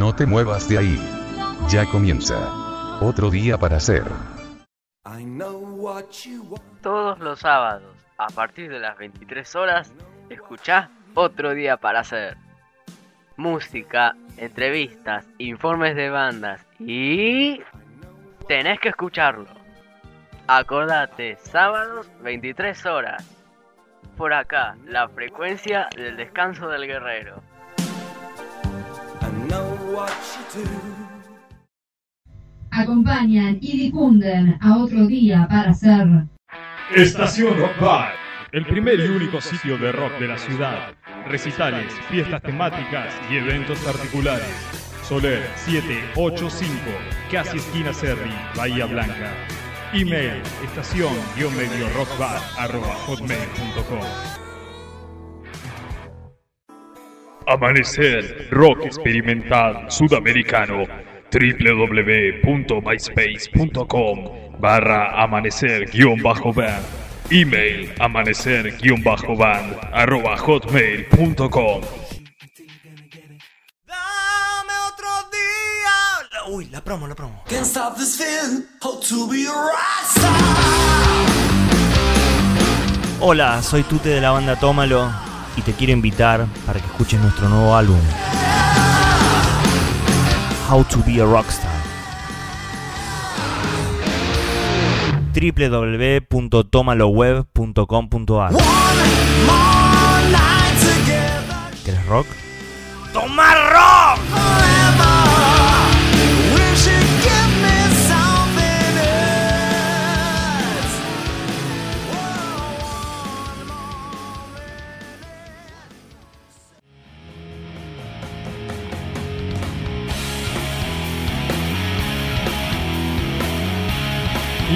No te muevas de ahí. Ya comienza. Otro día para ser. Todos los sábados, a partir de las 23 horas, escuchá Otro día para ser. Música, entrevistas, informes de bandas y... Tenés que escucharlo. Acordate, sábados 23 horas. Por acá, la frecuencia del descanso del guerrero. Acompañan y difunden a otro día para ser. Estación Rock Bar, el primer y único sitio de rock de la ciudad. Recitales, fiestas temáticas y eventos particulares. Soler 785, casi esquina Serri, Bahía Blanca. Email estación-medio Amanecer Rock Experimental Sudamericano www.myspace.com barra amanecer-band email amanecer-band arroba hotmail.com Dame otro día. Uy, la promo, la promo. Can't stop this feeling, hope to be a rockstar. Hola, soy Tute de la banda Tómalo y te quiero invitar para que escuches nuestro nuevo álbum. How to be a Rockstar. www.tomaloweb.com.ar ¿Querés rock? ¡Toma rock!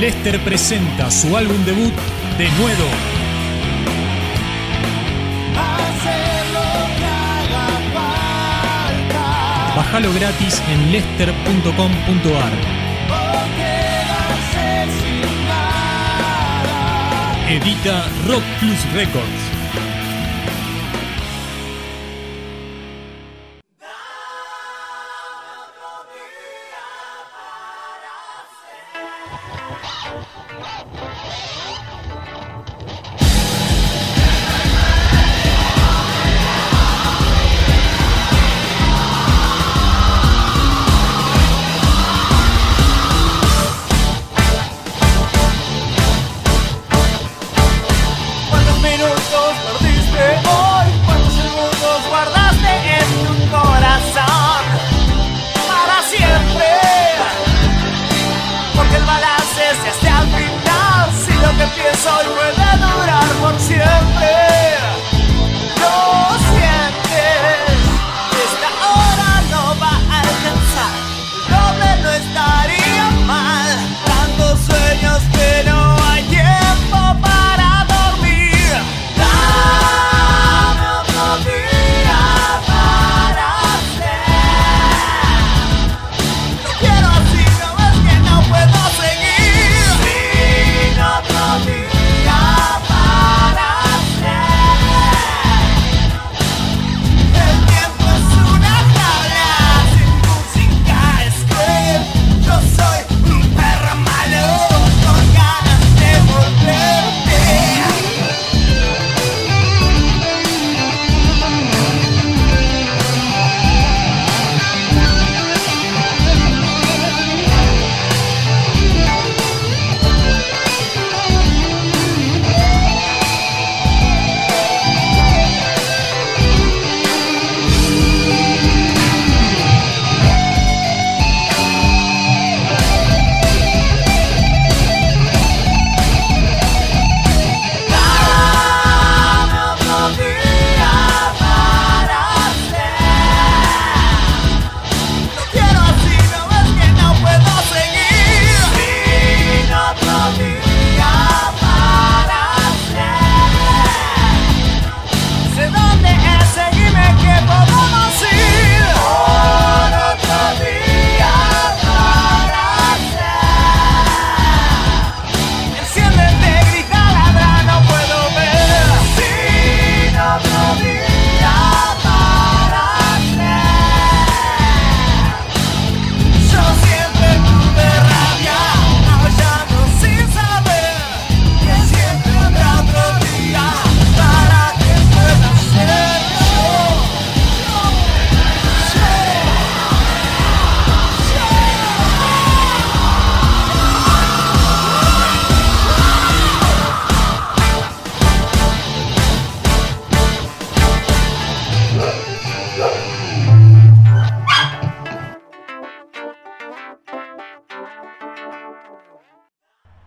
Lester presenta su álbum debut de nuevo. Bájalo gratis en lester.com.ar. Edita Rock Plus Records.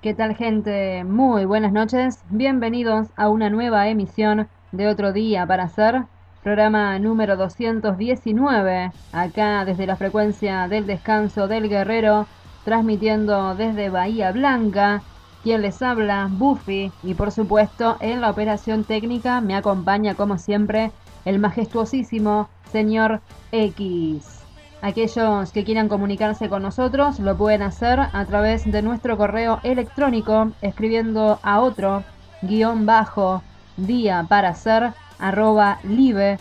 ¿Qué tal gente? Muy buenas noches. Bienvenidos a una nueva emisión de Otro Día para Hacer, programa número 219, acá desde la frecuencia del descanso del guerrero, transmitiendo desde Bahía Blanca. Quien les habla, Buffy, y por supuesto en la operación técnica me acompaña como siempre el majestuosísimo señor X. Aquellos que quieran comunicarse con nosotros lo pueden hacer a través de nuestro correo electrónico escribiendo a otro guion bajo día para hacer arroba live.com.ar.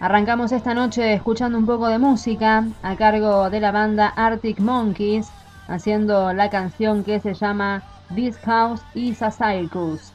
Arrancamos esta noche escuchando un poco de música a cargo de la banda Arctic Monkeys haciendo la canción que se llama This House is a Circus.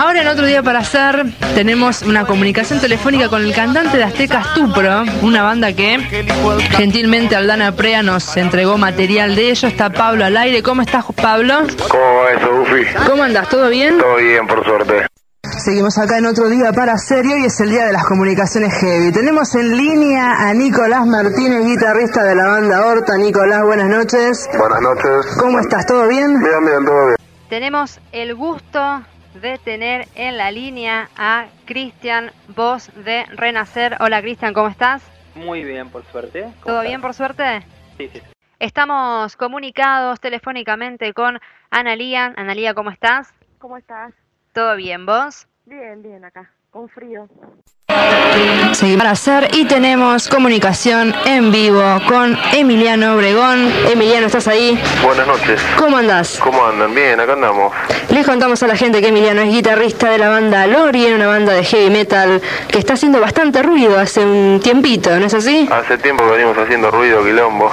Ahora en otro día para hacer tenemos una comunicación telefónica con el cantante de Aztecas Tupro, una banda que gentilmente Aldana Prea nos entregó material de ello. Está Pablo al aire. ¿Cómo estás, Pablo? ¿Cómo va eso, Buffy? ¿Cómo andas? ¿Todo bien? Todo bien, por suerte. Seguimos acá en otro día para hacer y hoy es el día de las comunicaciones heavy. Tenemos en línea a Nicolás Martínez, guitarrista de la banda Horta. Nicolás, buenas noches. Buenas noches. ¿Cómo estás? ¿Todo bien? Bien, bien, todo bien. Tenemos el gusto de tener en la línea a Cristian, voz de Renacer. Hola Cristian, ¿cómo estás? Muy bien, por suerte. ¿Cómo ¿Todo estás? bien por suerte? Sí, sí. Estamos comunicados telefónicamente con Analía. Analía, ¿cómo estás? ¿Cómo estás? ¿Todo bien? ¿Vos? Bien, bien acá, con frío. Seguir para hacer y tenemos comunicación en vivo con Emiliano Obregón. Emiliano, ¿estás ahí? Buenas noches. ¿Cómo andás? ¿Cómo andan? Bien, acá andamos. Les contamos a la gente que Emiliano es guitarrista de la banda Lorien, una banda de heavy metal que está haciendo bastante ruido hace un tiempito, ¿no es así? Hace tiempo que venimos haciendo ruido, quilombo.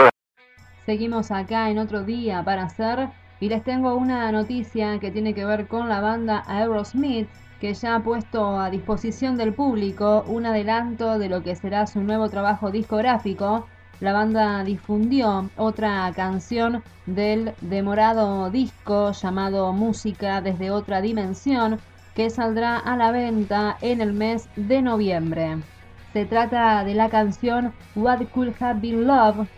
Seguimos acá en otro día para hacer y les tengo una noticia que tiene que ver con la banda Aerosmith que ya ha puesto a disposición del público un adelanto de lo que será su nuevo trabajo discográfico. La banda difundió otra canción del demorado disco llamado Música desde otra dimensión que saldrá a la venta en el mes de noviembre. Se trata de la canción What Could Have Been Love,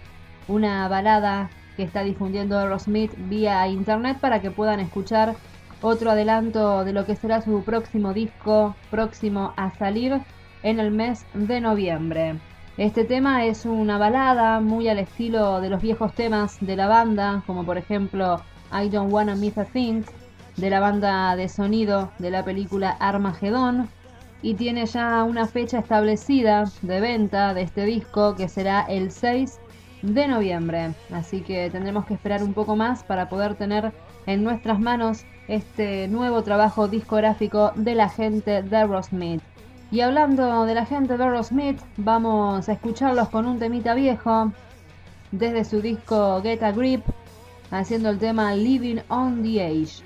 una balada que está difundiendo Aerosmith vía internet para que puedan escuchar otro adelanto de lo que será su próximo disco, próximo a salir en el mes de noviembre. Este tema es una balada muy al estilo de los viejos temas de la banda, como por ejemplo I Don't Wanna Miss a Thing, de la banda de sonido de la película Armagedón, y tiene ya una fecha establecida de venta de este disco que será el 6 de noviembre. Así que tendremos que esperar un poco más para poder tener en nuestras manos este nuevo trabajo discográfico de la gente de Aerosmith. Y hablando de la gente de Aerosmith, vamos a escucharlos con un temita viejo desde su disco Get a Grip, haciendo el tema Living on the Edge.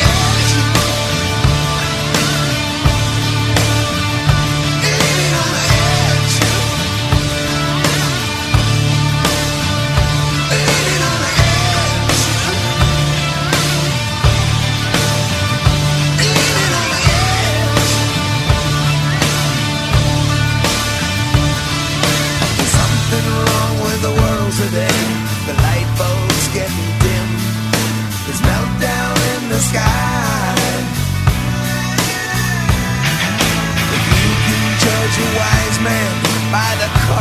a wise man by the.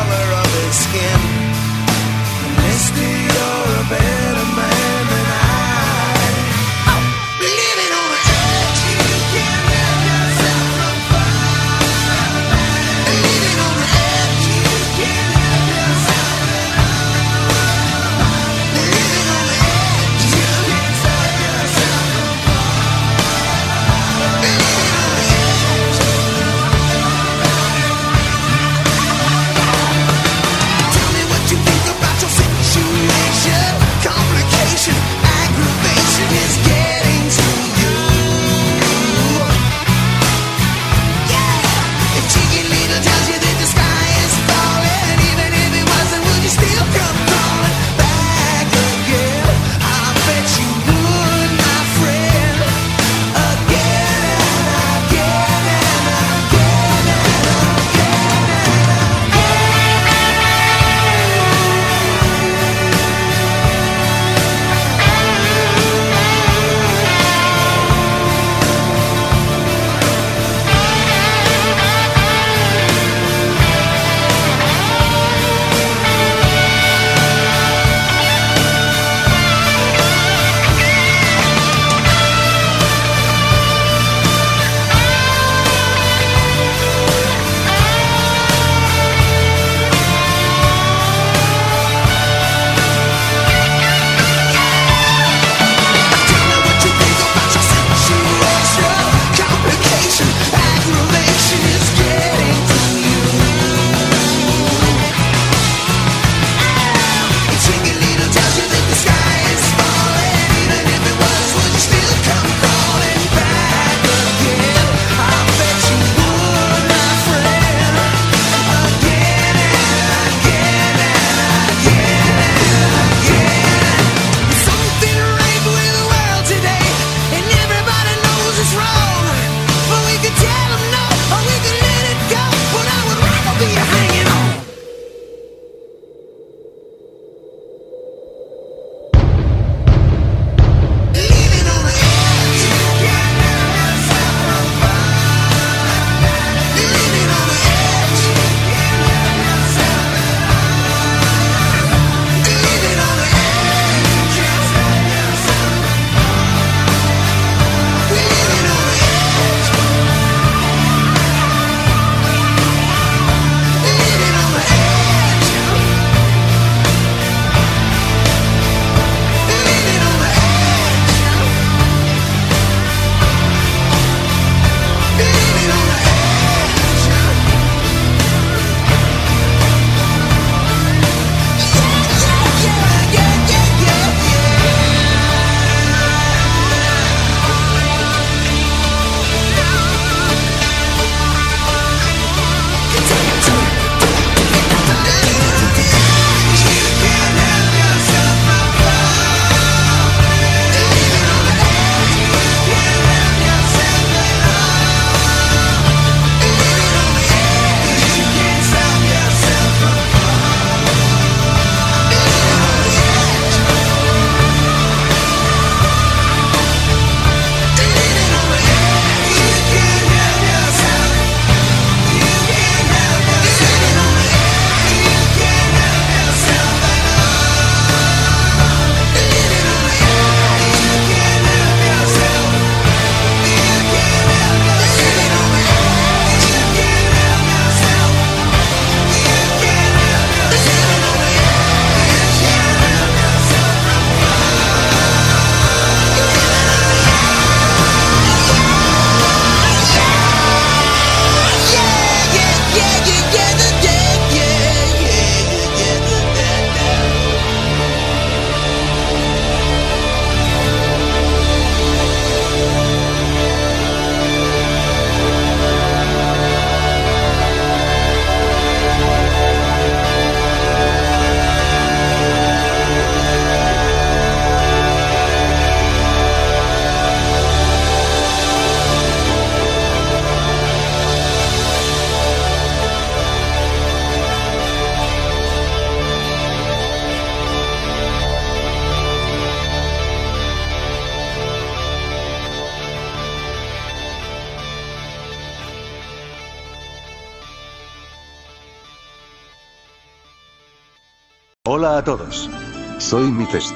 Soy Mifest.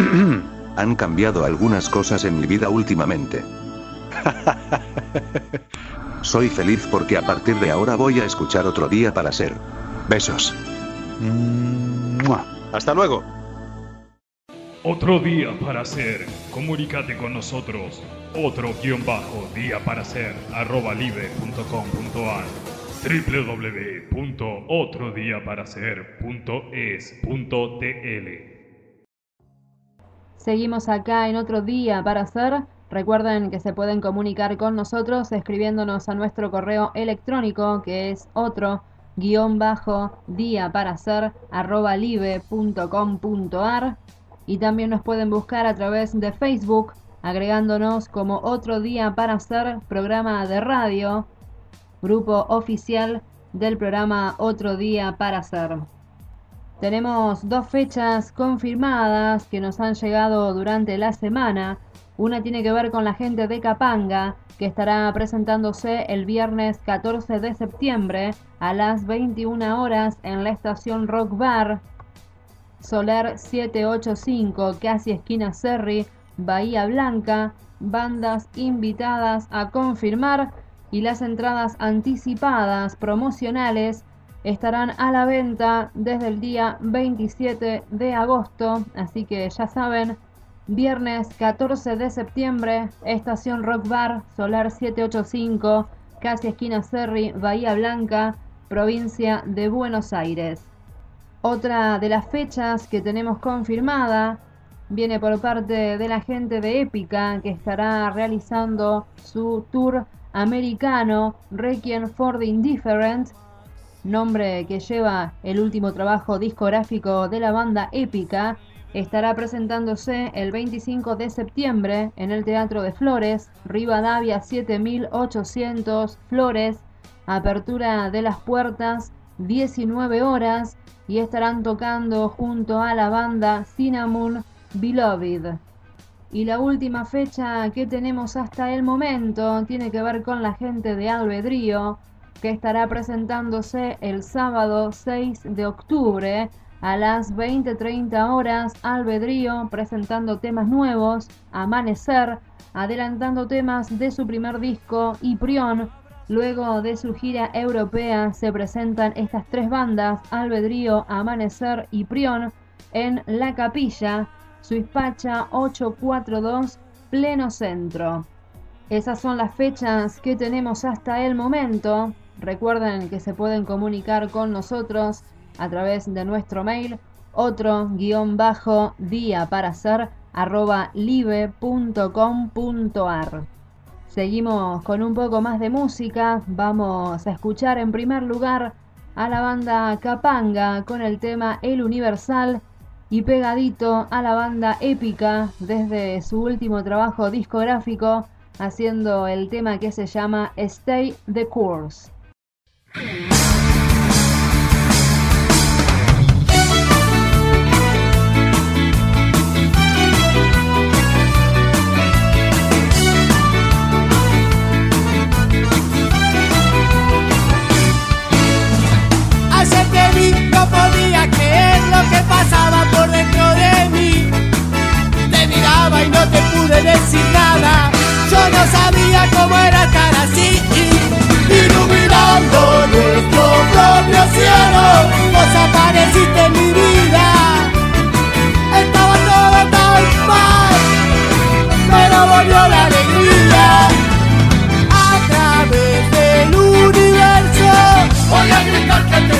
Han cambiado algunas cosas en mi vida últimamente. Soy feliz porque a partir de ahora voy a escuchar otro día para ser. Besos. Mua. Hasta luego. Otro día para hacer. Comunícate con nosotros. Otro guion bajo día para hacer arroba libre.com.ar www.otrodíaparahacer.es.tl Seguimos acá en otro día para hacer. Recuerden que se pueden comunicar con nosotros escribiéndonos a nuestro correo electrónico que es otro guion bajo día para hacer arroba live.com.ar y también nos pueden buscar a través de Facebook agregándonos como otro día para hacer programa de radio, grupo oficial del programa Otro Día para Hacer. Tenemos dos fechas confirmadas que nos han llegado durante la semana. Una tiene que ver con la gente de Capanga, que estará presentándose el viernes 14 de septiembre a las 21 horas en la estación Rock Bar, Soler 785, casi esquina Serri, Bahía Blanca. Bandas invitadas a confirmar y las entradas anticipadas promocionales estarán a la venta desde el día 27 de agosto, así que ya saben, viernes 14 de septiembre, estación Rock Bar, Solar 785, casi esquina Serri, Bahía Blanca, provincia de Buenos Aires. Otra de las fechas que tenemos confirmada viene por parte de la gente de Épica que estará realizando su tour americano Requiem for the Indifferent, nombre que lleva el último trabajo discográfico de la banda Épica, estará presentándose el 25 de septiembre en el Teatro de Flores, Rivadavia 7800 Flores, apertura de las puertas 19 horas y estarán tocando junto a la banda Cinnamon Beloved. Y la última fecha que tenemos hasta el momento tiene que ver con la gente de Albedrío, que estará presentándose el sábado 6 de octubre a las 20.30 horas. Albedrío presentando temas nuevos, Amanecer, adelantando temas de su primer disco, Iprión. Luego de su gira europea se presentan estas tres bandas, Albedrío, Amanecer y Prión, en La Capilla, Suizpacha 842, pleno centro. Esas son las fechas que tenemos hasta el momento. Recuerden que se pueden comunicar con nosotros a través de nuestro mail otro guion bajo día para hacer arroba live.com.ar. Seguimos con un poco más de música. Vamos a escuchar en primer lugar a la banda Capanga con el tema El Universal y pegadito a la banda épica desde su último trabajo discográfico haciendo el tema que se llama Stay the Course. Ayer te vi, no podía creer lo que pasaba Y no te pude decir nada. Yo no sabía cómo era estar así. Iluminando nuestro propio cielo, vos apareciste en mi vida. Estaba todo tan mal, pero volvió la alegría. A través del universo, voy a gritar que te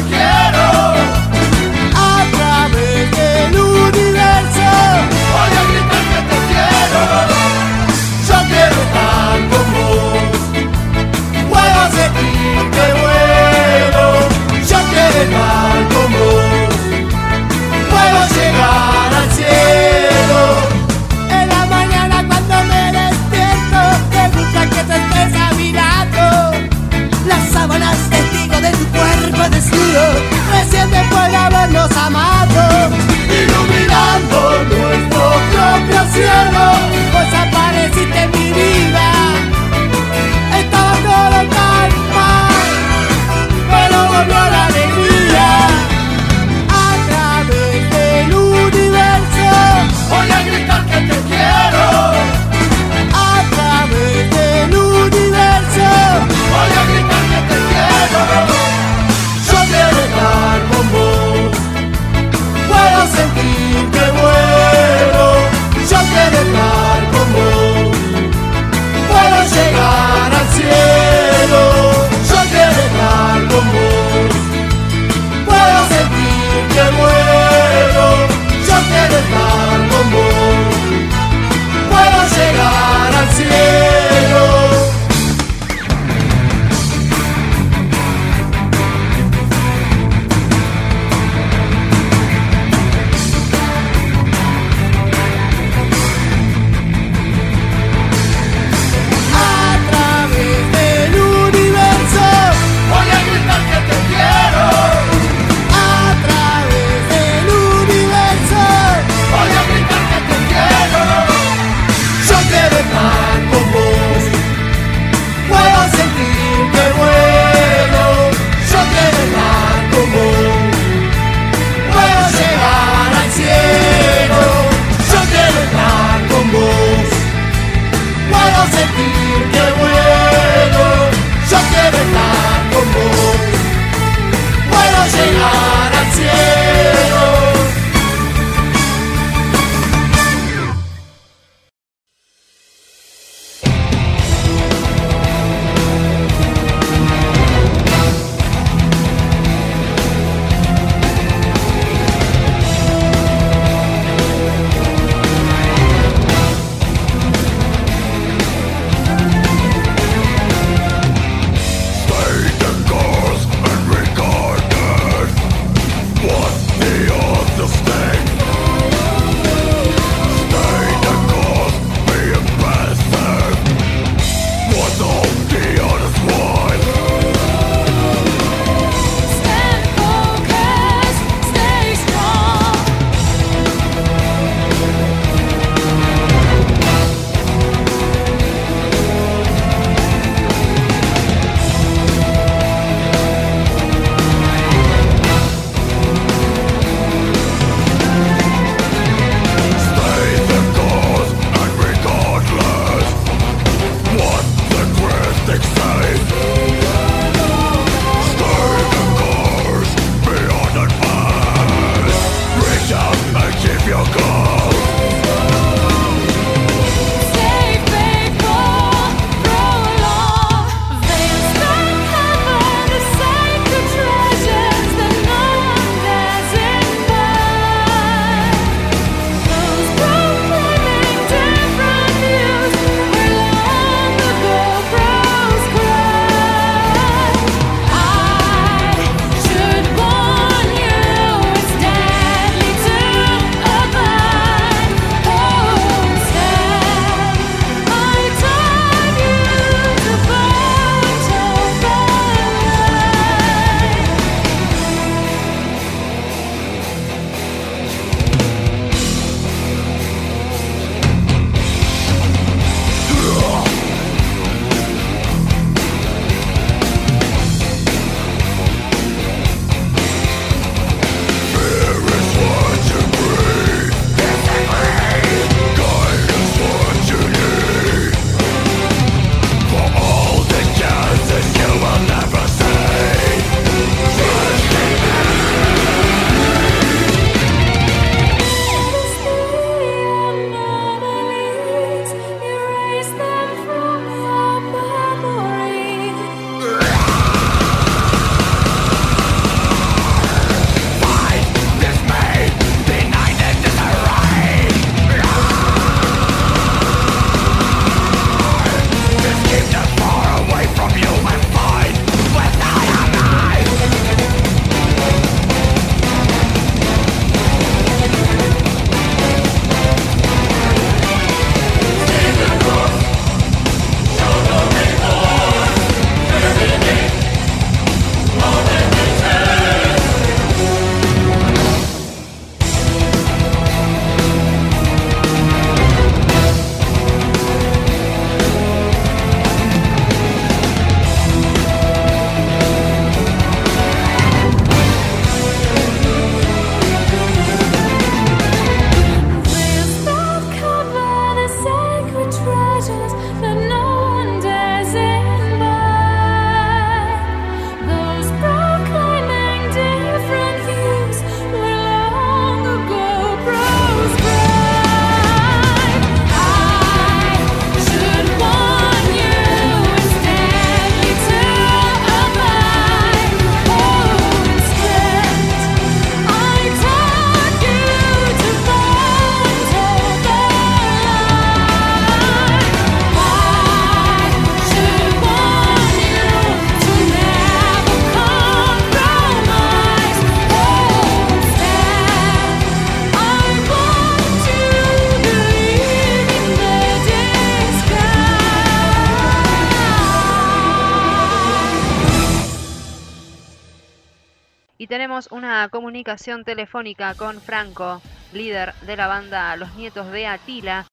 comunicación telefónica con Franco, líder de la banda Los Nietos de Atila.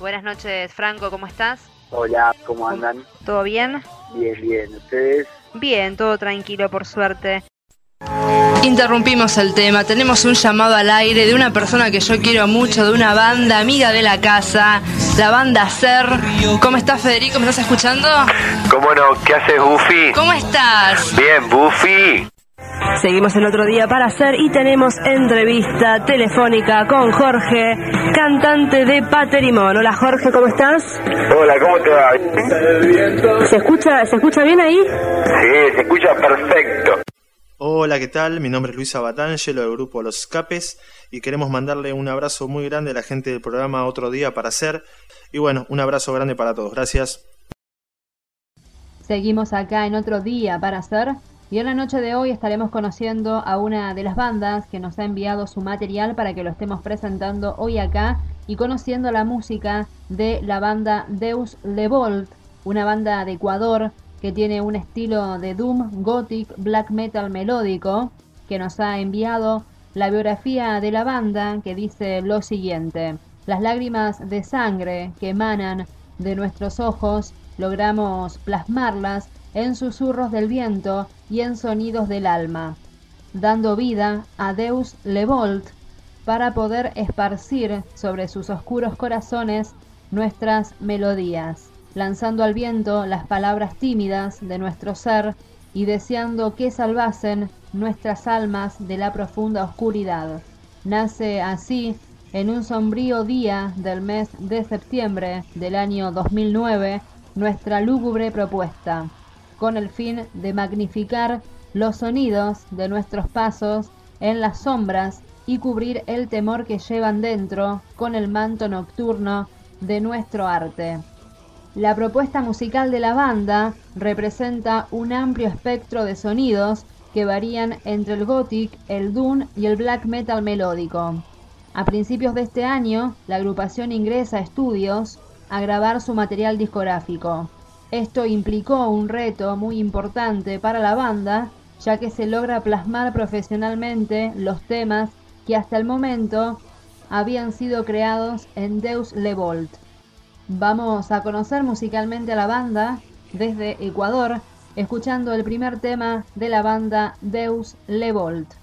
Buenas noches, Franco, ¿cómo estás? Hola, ¿cómo andan? ¿Todo bien? Bien, bien. ¿Ustedes? Bien, todo tranquilo, por suerte. Interrumpimos el tema, tenemos un llamado al aire de una persona que yo quiero mucho, de una banda amiga de la casa, la banda Ser. ¿Cómo estás Federico? ¿Me estás escuchando? ¿Cómo no? ¿Qué haces, Buffy? ¿Cómo estás? Bien, Buffy. Seguimos el otro día para hacer y tenemos entrevista telefónica con Jorge, cantante de Paterimón. Hola Jorge, ¿cómo estás? Hola, ¿cómo te va? ¿Se escucha, ¿se escucha bien ahí? Sí, se escucha perfecto. Hola, ¿qué tal? Mi nombre es Luisa Batangelo del grupo Los Escapes y queremos mandarle un abrazo muy grande a la gente del programa Otro Día para Hacer. Y bueno, un abrazo grande para todos. Gracias. Seguimos acá en otro día para hacer y en la noche de hoy estaremos conociendo a una de las bandas que nos ha enviado su material para que lo estemos presentando hoy acá y conociendo la música de la banda Deus Levolt, una banda de Ecuador que tiene un estilo de doom, gothic, black metal melódico, que nos ha enviado la biografía de la banda que dice lo siguiente. Las lágrimas de sangre que emanan de nuestros ojos logramos plasmarlas en susurros del viento y en sonidos del alma, dando vida a Deus Levolt para poder esparcir sobre sus oscuros corazones nuestras melodías lanzando al viento las palabras tímidas de nuestro ser y deseando que salvasen nuestras almas de la profunda oscuridad. Nace así en un sombrío día del mes de septiembre del año 2009 nuestra lúgubre propuesta, con el fin de magnificar los sonidos de nuestros pasos en las sombras y cubrir el temor que llevan dentro con el manto nocturno de nuestro arte. La propuesta musical de la banda representa un amplio espectro de sonidos que varían entre el gothic, el doom y el black metal melódico. A principios de este año, la agrupación ingresa a estudios a grabar su material discográfico. Esto implicó un reto muy importante para la banda, ya que se logra plasmar profesionalmente los temas que hasta el momento habían sido creados en Deus Levolt. Vamos a conocer musicalmente a la banda desde Ecuador, escuchando el primer tema de la banda Deus Levolt. Thank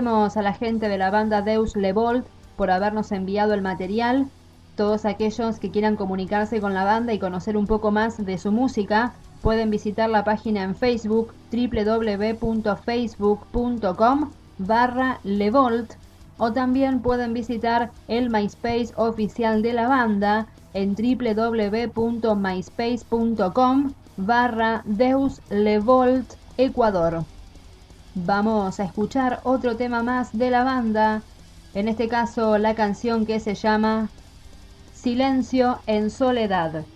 agradecemos a la gente de la banda Deus Levolt por habernos enviado el material. Todos aquellos que quieran comunicarse con la banda y conocer un poco más de su música pueden visitar la página en Facebook www.facebook.com barra Levolt o también pueden visitar el MySpace oficial de la banda en www.myspace.com barra Deus Levolt Ecuador. Vamos a escuchar otro tema más de la banda, en este caso la canción que se llama Silencio en Soledad.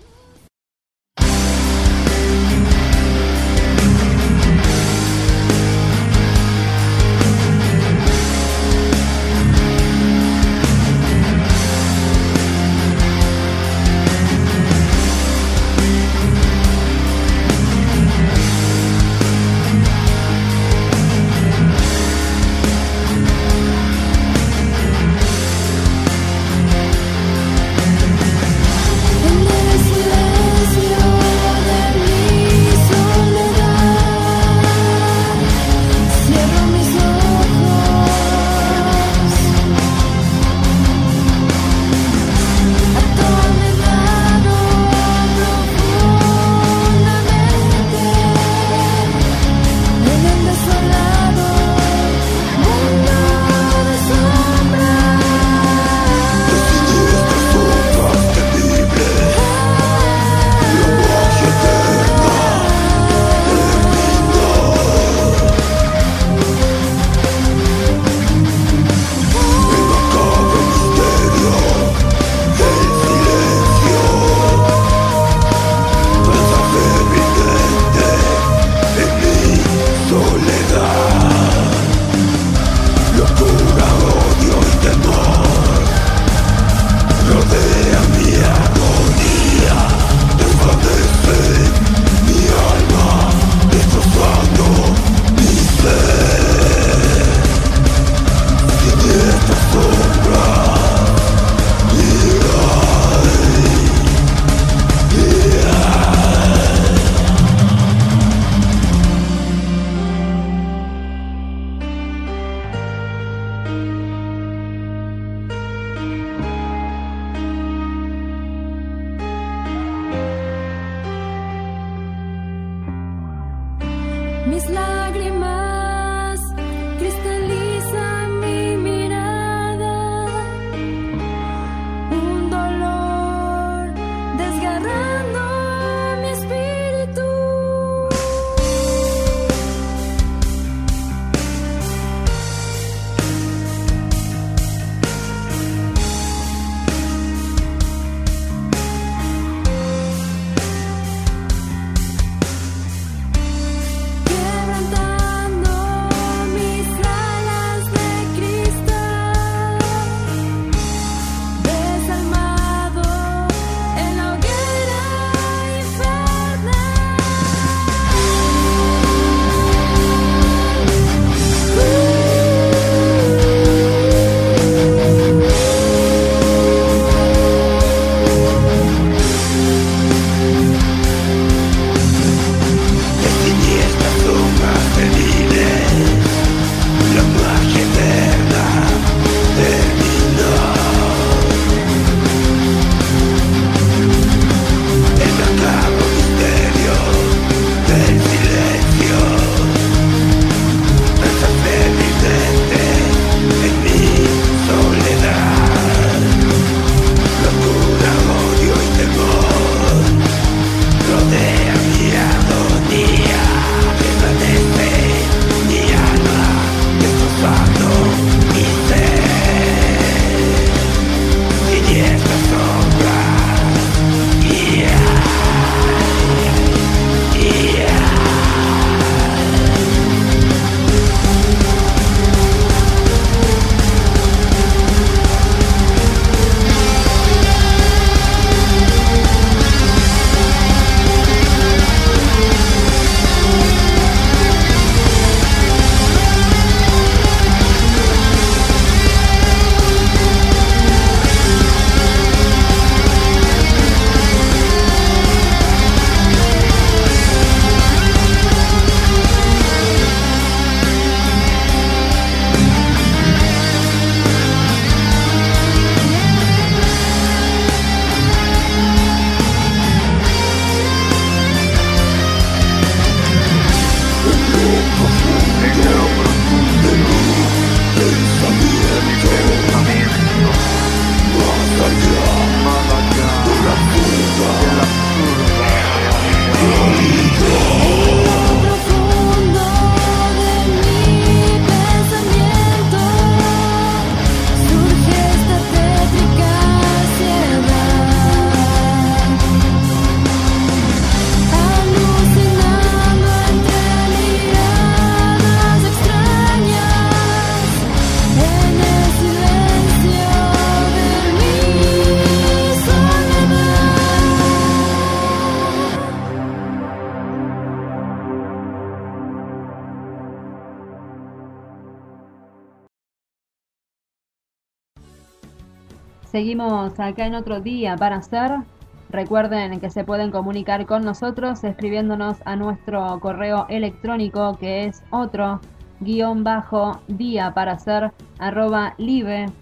Seguimos acá en otro día para hacer. Recuerden que se pueden comunicar con nosotros escribiéndonos a nuestro correo electrónico que es otro guion bajo día para hacer arroba live.com.ar.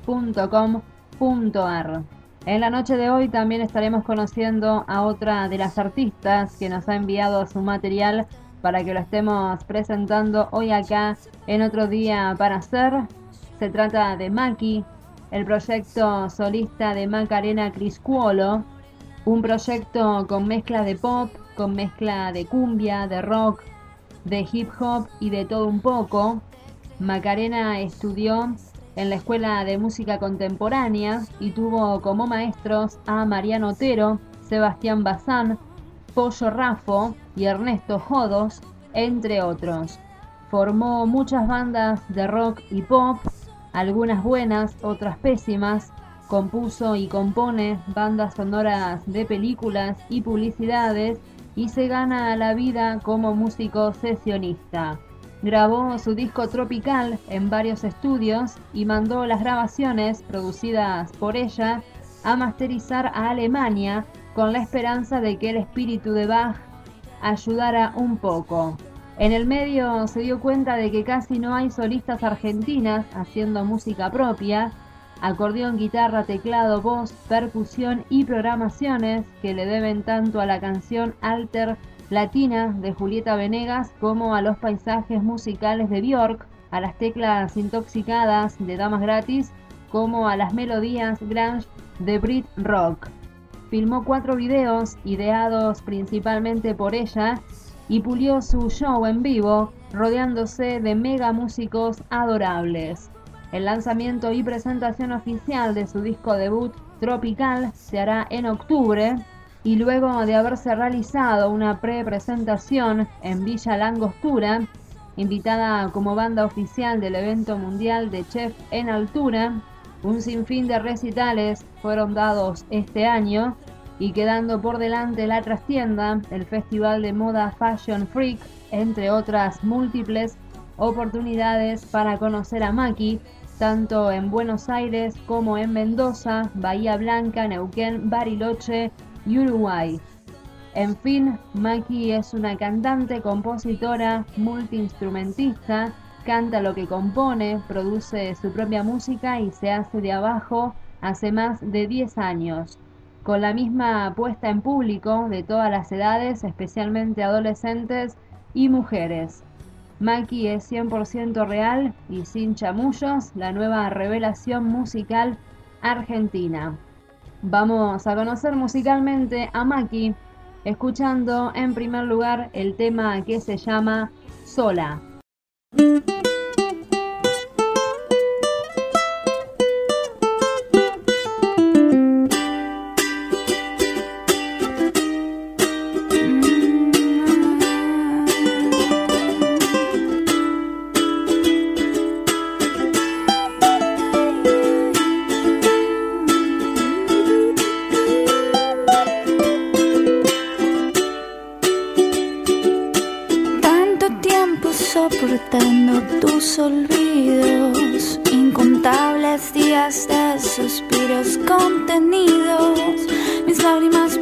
En la noche de hoy también estaremos conociendo a otra de las artistas que nos ha enviado su material para que lo estemos presentando hoy acá en otro día para hacer. Se trata de Maki, el proyecto solista de Macarena Criscuolo, un proyecto con mezcla de pop, con mezcla de cumbia, de rock, de hip hop y de todo un poco. Macarena estudió en la Escuela de Música Contemporánea y tuvo como maestros a Mariano Otero, Sebastián Bazán, Pollo Rafo y Ernesto Jodos, entre otros. Formó muchas bandas de rock y pop, algunas buenas, otras pésimas. Compuso y compone bandas sonoras de películas y publicidades y se gana la vida como músico sesionista. Grabó su disco Tropical en varios estudios y mandó las grabaciones producidas por ella a masterizar a Alemania con la esperanza de que el espíritu de Bach ayudara un poco. En el medio se dio cuenta de que casi no hay solistas argentinas haciendo música propia, acordeón, guitarra, teclado, voz, percusión y programaciones que le deben tanto a la canción Alter Latina de Julieta Venegas como a los paisajes musicales de Björk, a las teclas intoxicadas de Damas Gratis, como a las melodías grunge de Brit Rock. Filmó cuatro videos ideados principalmente por ella y pulió su show en vivo rodeándose de mega músicos adorables. El lanzamiento y presentación oficial de su disco debut Tropical se hará en octubre y luego de haberse realizado una pre-presentación en Villa Langostura, invitada como banda oficial del evento mundial de Chef en Altura, un sinfín de recitales fueron dados este año y quedando por delante la trastienda, el Festival de Moda Fashion Freak, entre otras múltiples oportunidades para conocer a Maki, tanto en Buenos Aires como en Mendoza, Bahía Blanca, Neuquén, Bariloche, y Uruguay. En fin, Maki es una cantante, compositora, multiinstrumentista, canta lo que compone, produce su propia música y se hace de abajo hace más de 10 años. Con la misma puesta en público de todas las edades, especialmente adolescentes y mujeres. Maki es 100% real y sin chamullos, la nueva revelación musical argentina. Vamos a conocer musicalmente a Maki, escuchando en primer lugar el tema que se llama Sola. Olvidos, incontables días de suspiros contenidos. Mis lágrimas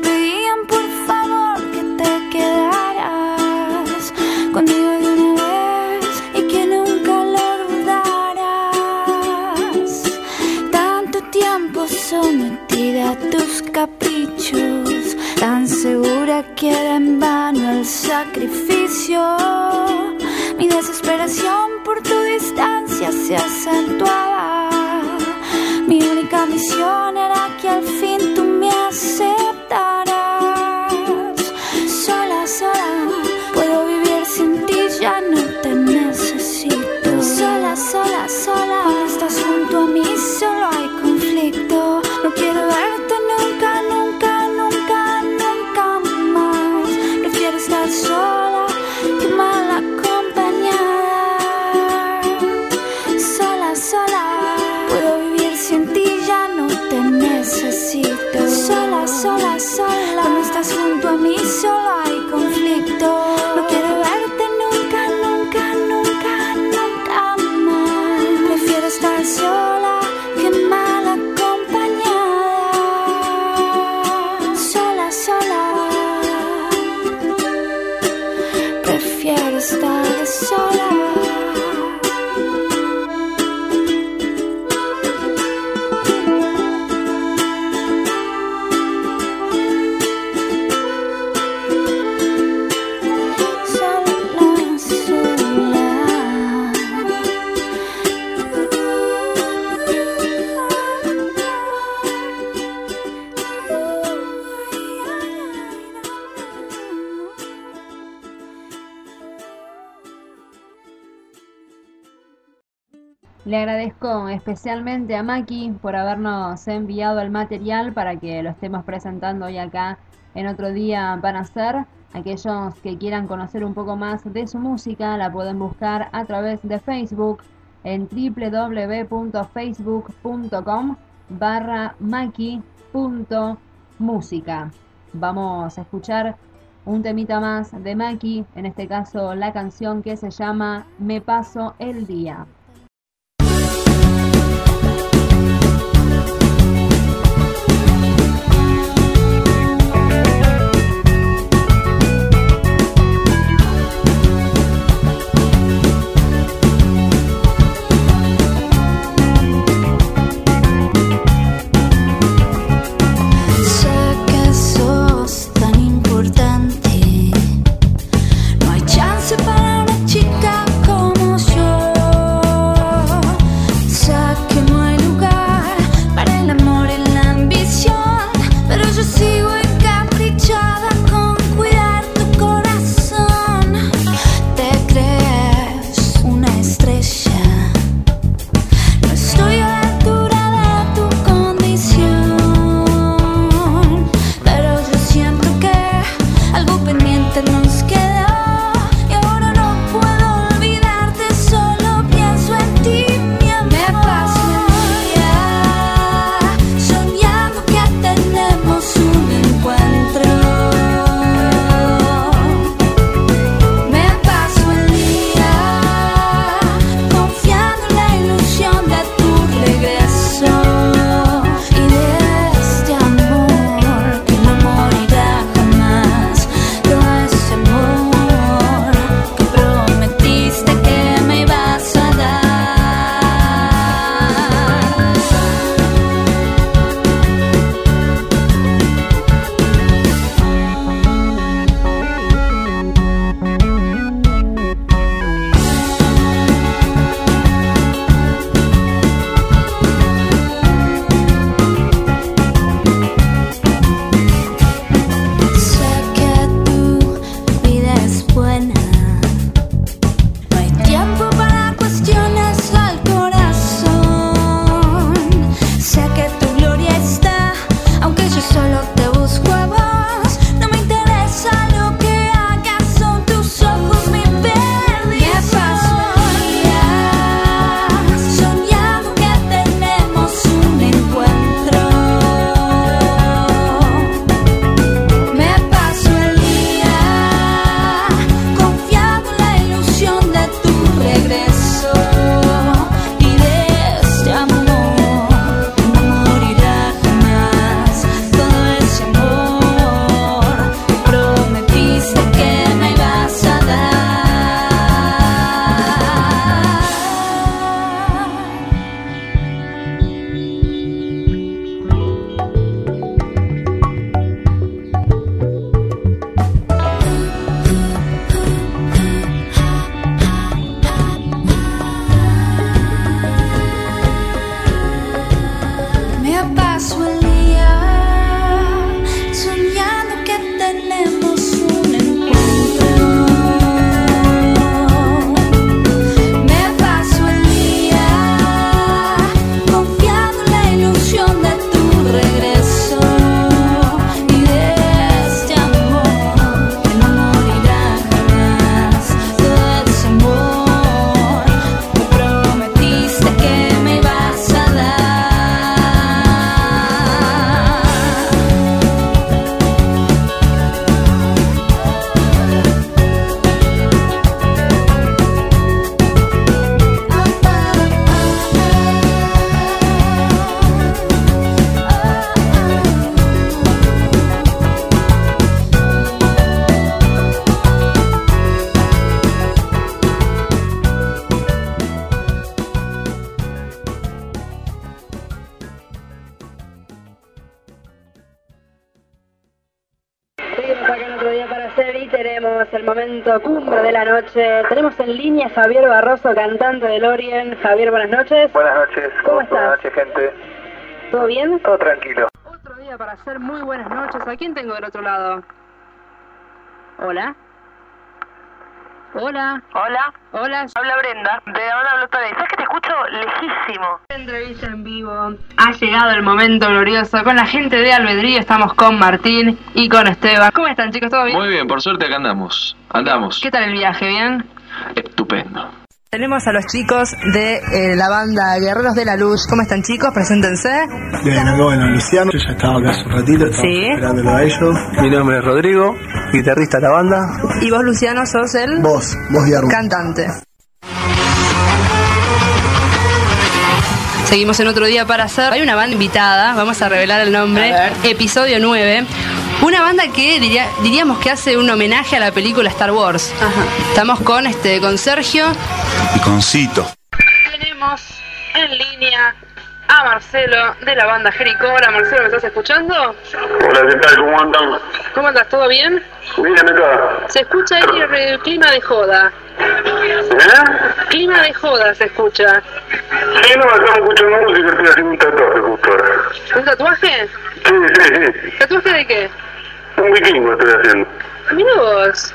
especialmente a Maki por habernos enviado el material para que lo estemos presentando hoy acá en otro día van a. Aquellos que quieran conocer un poco más de su música la pueden buscar a través de Facebook en www.facebook.com barra maki.música. Vamos a escuchar un temita más de Maki, en este caso la canción que se llama Me paso el día. Tenemos en línea a Javier Barroso, cantante del Orient. Javier, buenas noches. Buenas noches. ¿Cómo, ¿Cómo estás? Buenas noches, gente. ¿Todo bien? Todo tranquilo. Otro día para hacer muy buenas noches. ¿A quién tengo del otro lado? Hola. Hola. Hola. Hola. Habla Brenda, de la banda Blotone. ¿Sabes que te escucho lejísimo? Entrevista en vivo. Ha llegado el momento glorioso. Con la gente de Albedrío estamos con Martín y con Esteban. ¿Cómo están chicos? ¿Todo bien? Muy bien, por suerte acá andamos. Andamos. ¿Qué tal el viaje? ¿Bien? Estupendo. Tenemos a los chicos de eh, la banda Guerreros de la Luz. ¿Cómo están chicos? Preséntense. Bien, acá bueno, Luciano, yo ya estaba acá hace un ratito, estaba Sí. esperándolo a ellos. Mi nombre es Rodrigo, guitarrista de la banda. Y vos, Luciano, sos el Vos, vos y Armando. cantante. Seguimos en otro día para hacer. Hay una banda invitada, vamos a revelar el nombre. Episodio 9. Una banda que diría- diríamos que hace un homenaje a la película Star Wars. Estamos con este con Sergio. Y con Cito. Tenemos en línea a Marcelo de la banda Jerico. Hola Marcelo, ¿me estás escuchando? Hola, ¿qué tal? ¿Cómo andan? ¿Cómo andas? ¿Todo bien? Bien acá. Se escucha ahí el, el clima de joda. ¿Eh? Clima de joda se escucha. Sí, no, estamos escuchando música, estoy haciendo un tatuaje justo ahora. ¿Un tatuaje? Sí, sí, sí. ¿Tatuaje de qué? Un vikingo estoy haciendo. Mira vos.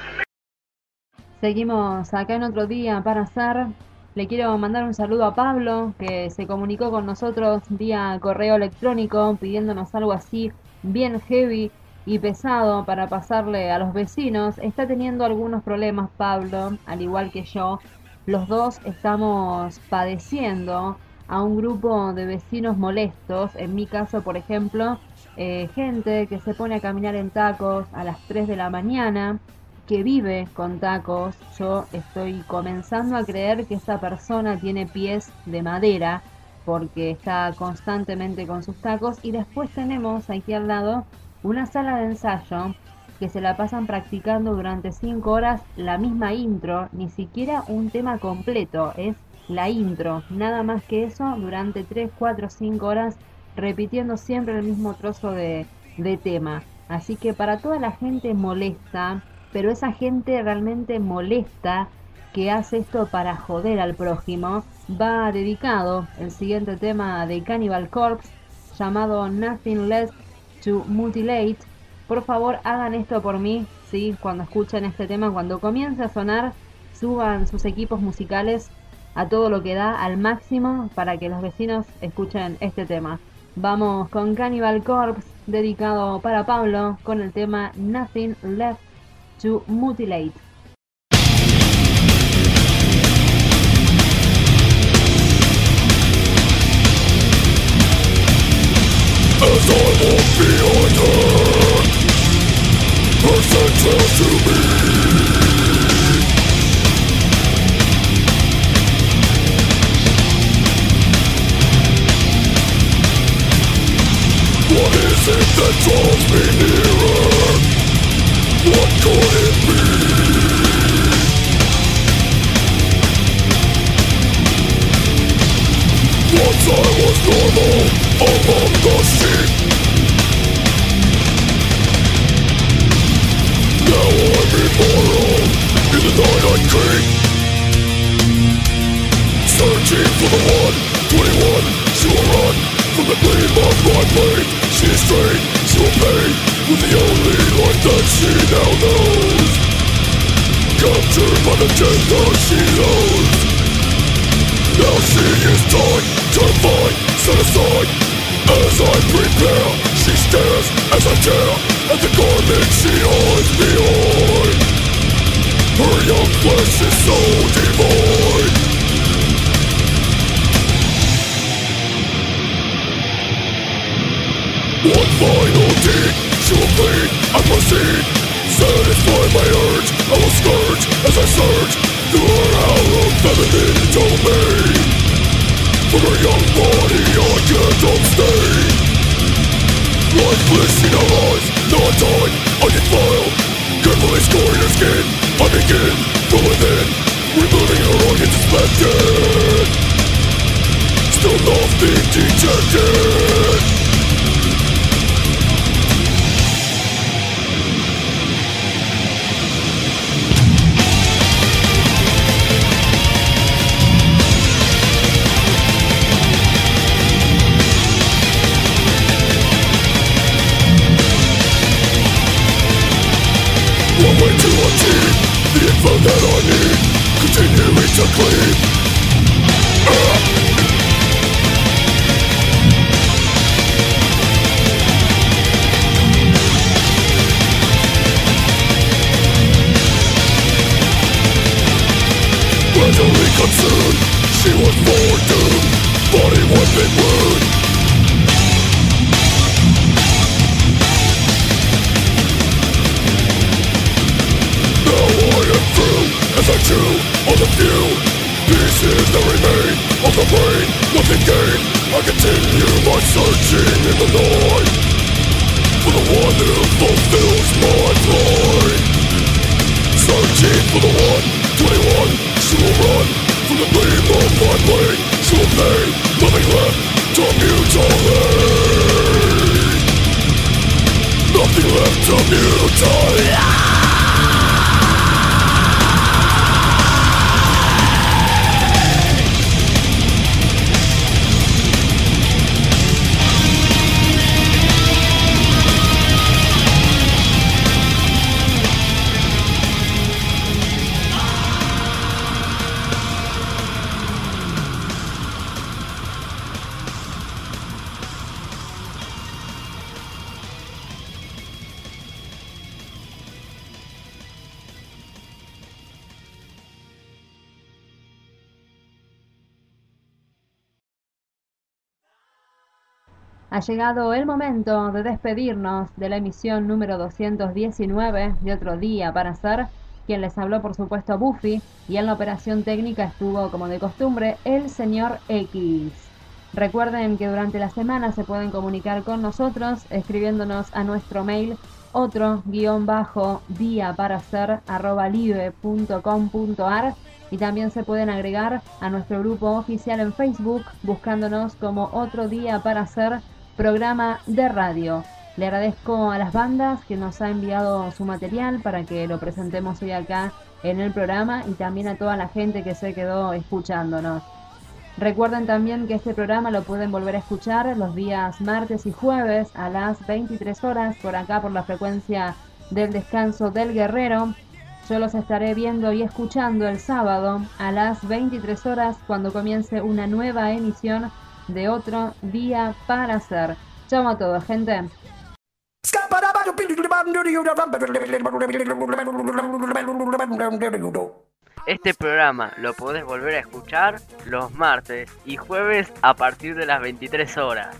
Seguimos acá en otro día para hacer. Le quiero mandar un saludo a Pablo, que se comunicó con nosotros vía correo electrónico pidiéndonos algo así bien heavy y pesado para pasarle a los vecinos. Está teniendo algunos problemas Pablo, al igual que yo. Los dos estamos padeciendo a un grupo de vecinos molestos. En mi caso, por ejemplo, eh, gente que se pone a caminar en tacos a las 3 de la mañana que vive con tacos, yo estoy comenzando a creer que esa persona tiene pies de madera porque está constantemente con sus tacos y después tenemos aquí al lado una sala de ensayo que se la pasan practicando durante 5 horas la misma intro, ni siquiera un tema completo, es la intro, nada más que eso durante 3, 4, 5 horas repitiendo siempre el mismo trozo de, de tema. Así que para toda la gente molesta, pero esa gente realmente molesta que hace esto para joder al prójimo, va dedicado el siguiente tema de Cannibal Corpse llamado Nothing Less to Mutilate. Por favor, hagan esto por mí, ¿sí? Cuando escuchen este tema, cuando comience a sonar, suban sus equipos musicales a todo lo que da, al máximo, para que los vecinos escuchen este tema. Vamos con Cannibal Corpse, dedicado para Pablo, con el tema Nothing Left to Mutilate. As I walk behind her Her sentinels to me What is it that draws me nearer? What could it be? Once I was normal among the sheep Now I'm immoral in the night I creep Searching for the one, 21 She will run from the gleam of my blade She is straight, she will pay With the only light that she now knows. Captured by the gender she loathes now she is to find, set aside As I prepare, she stares as I tear At the garment she hides behind. Her young flesh is so divine One final deed, she will bleed, I proceed. Satisfy my urge, I will scourge as I surge Through her hallowed feminine domain. From her young body I can't abstain. Lifeless in her eyes, not time, undefiled Carefully scoring her skin, I begin from within. Removing her organs suspected Still nothing detected Ha llegado el momento de despedirnos de la emisión número 219 de Otro Día para Ser. Quien les habló, por supuesto, Buffy. Y en la operación técnica estuvo, como de costumbre, el señor X. Recuerden que durante la semana se pueden comunicar con nosotros escribiéndonos a nuestro mail otro guion bajo día para ser arroba live.com.ar y también se pueden agregar a nuestro grupo oficial en Facebook buscándonos como otro día para ser programa de radio. Le agradezco a las bandas que nos ha enviado su material para que lo presentemos hoy acá en el programa y también a toda la gente que se quedó escuchándonos. Recuerden también que este programa lo pueden volver a escuchar los días martes y jueves a las 23 horas por acá por la frecuencia del descanso del guerrero. Yo los estaré viendo y escuchando el sábado a las 23 horas cuando comience una nueva emisión de otro día para hacer. Chau a todos, gente. Este programa lo podés volver a escuchar los martes y jueves a partir de las 23 horas.